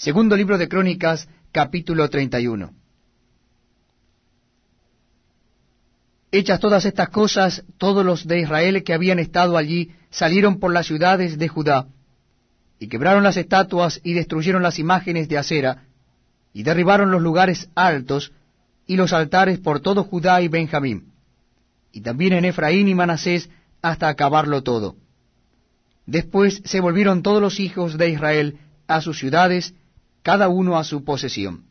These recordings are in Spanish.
Segundo libro de Crónicas, capítulo 31. Hechas todas estas cosas, todos los de Israel que habían estado allí salieron por las ciudades de Judá, y quebraron las estatuas y destruyeron las imágenes de acera, y derribaron los lugares altos y los altares por todo Judá y Benjamín, y también en Efraín y Manasés hasta acabarlo todo. Después se volvieron todos los hijos de Israel a sus ciudades, cada uno a su posesión.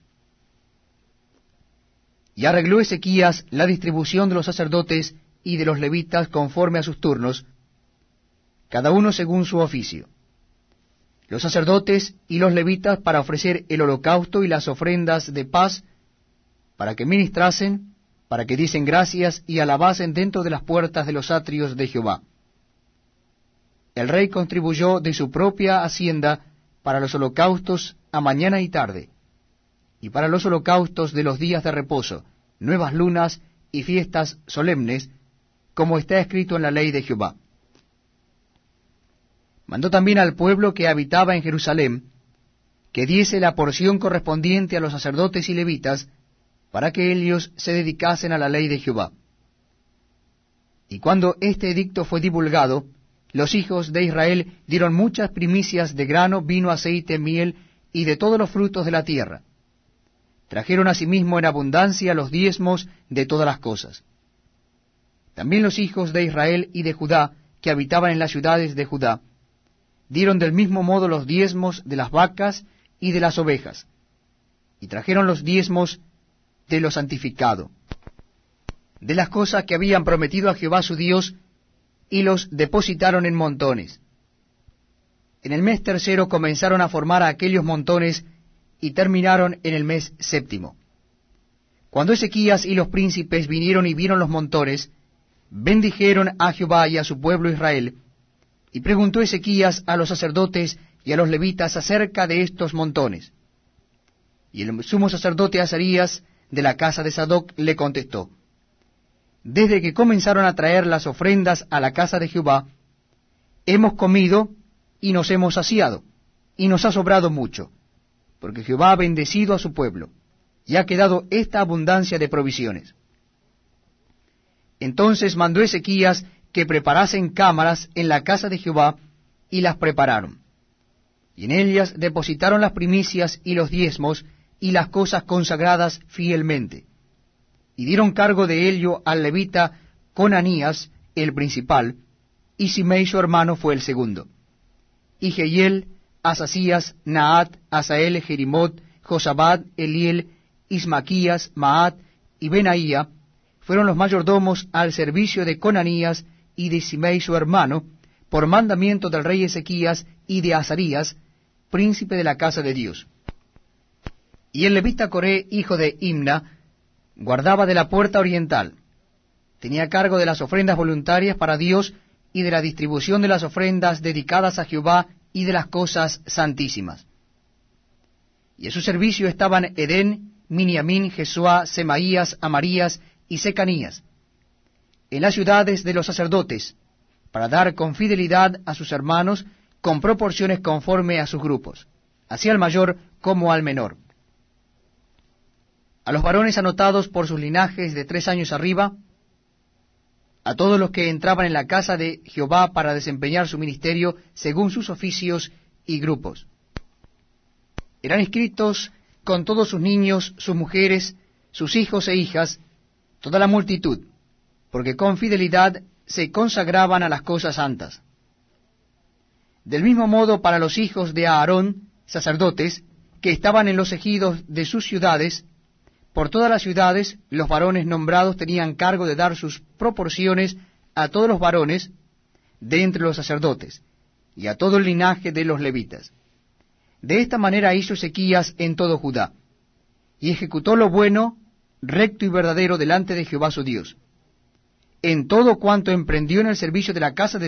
Y arregló Ezequías la distribución de los sacerdotes y de los levitas conforme a sus turnos, cada uno según su oficio. Los sacerdotes y los levitas para ofrecer el holocausto y las ofrendas de paz, para que ministrasen, para que dicen gracias y alabasen dentro de las puertas de los atrios de Jehová. El rey contribuyó de su propia hacienda para los holocaustos a mañana y tarde, y para los holocaustos de los días de reposo, nuevas lunas y fiestas solemnes, como está escrito en la ley de Jehová. Mandó también al pueblo que habitaba en Jerusalén que diese la porción correspondiente a los sacerdotes y levitas, para que ellos se dedicasen a la ley de Jehová. Y cuando este edicto fue divulgado, los hijos de Israel dieron muchas primicias de grano, vino, aceite, miel y de todos los frutos de la tierra. Trajeron asimismo en abundancia los diezmos de todas las cosas. También los hijos de Israel y de Judá, que habitaban en las ciudades de Judá, dieron del mismo modo los diezmos de las vacas y de las ovejas, y trajeron los diezmos de lo santificado, de las cosas que habían prometido a Jehová su Dios, y los depositaron en montones. En el mes tercero comenzaron a formar a aquellos montones y terminaron en el mes séptimo. Cuando Ezequías y los príncipes vinieron y vieron los montones, bendijeron a Jehová y a su pueblo Israel, y preguntó Ezequías a los sacerdotes y a los levitas acerca de estos montones. Y el sumo sacerdote Azarías de la casa de Sadoc le contestó, Desde que comenzaron a traer las ofrendas a la casa de Jehová, hemos comido y nos hemos saciado, y nos ha sobrado mucho porque Jehová ha bendecido a su pueblo, y ha quedado esta abundancia de provisiones. Entonces mandó Ezequías que preparasen cámaras en la casa de Jehová, y las prepararon. Y en ellas depositaron las primicias y los diezmos, y las cosas consagradas fielmente. Y dieron cargo de ello al levita Conanías, el principal, y Simei su hermano fue el segundo. Y Jehiel, Asasías, Naat, Asael, Jerimot, Josabad, Eliel, Ismaquías, Maat y Benaía fueron los mayordomos al servicio de Conanías y de Simei su hermano, por mandamiento del rey Ezequías y de Azarías, príncipe de la casa de Dios. Y el levita Coré, hijo de Imna, guardaba de la puerta oriental. Tenía cargo de las ofrendas voluntarias para Dios y de la distribución de las ofrendas dedicadas a Jehová y de las cosas santísimas. Y a su servicio estaban Edén, Miniamín, Jesuá, Semaías, Amarías y Secanías, en las ciudades de los sacerdotes, para dar con fidelidad a sus hermanos con proporciones conforme a sus grupos, así al mayor como al menor. A los varones anotados por sus linajes de tres años arriba, a todos los que entraban en la casa de Jehová para desempeñar su ministerio según sus oficios y grupos. Eran inscritos con todos sus niños, sus mujeres, sus hijos e hijas, toda la multitud, porque con fidelidad se consagraban a las cosas santas. Del mismo modo para los hijos de Aarón, sacerdotes, que estaban en los ejidos de sus ciudades, por todas las ciudades los varones nombrados tenían cargo de dar sus proporciones a todos los varones de entre los sacerdotes, y a todo el linaje de los levitas. De esta manera hizo Ezequías en todo Judá, y ejecutó lo bueno, recto y verdadero delante de Jehová su Dios. En todo cuanto emprendió en el servicio de la casa de Dios,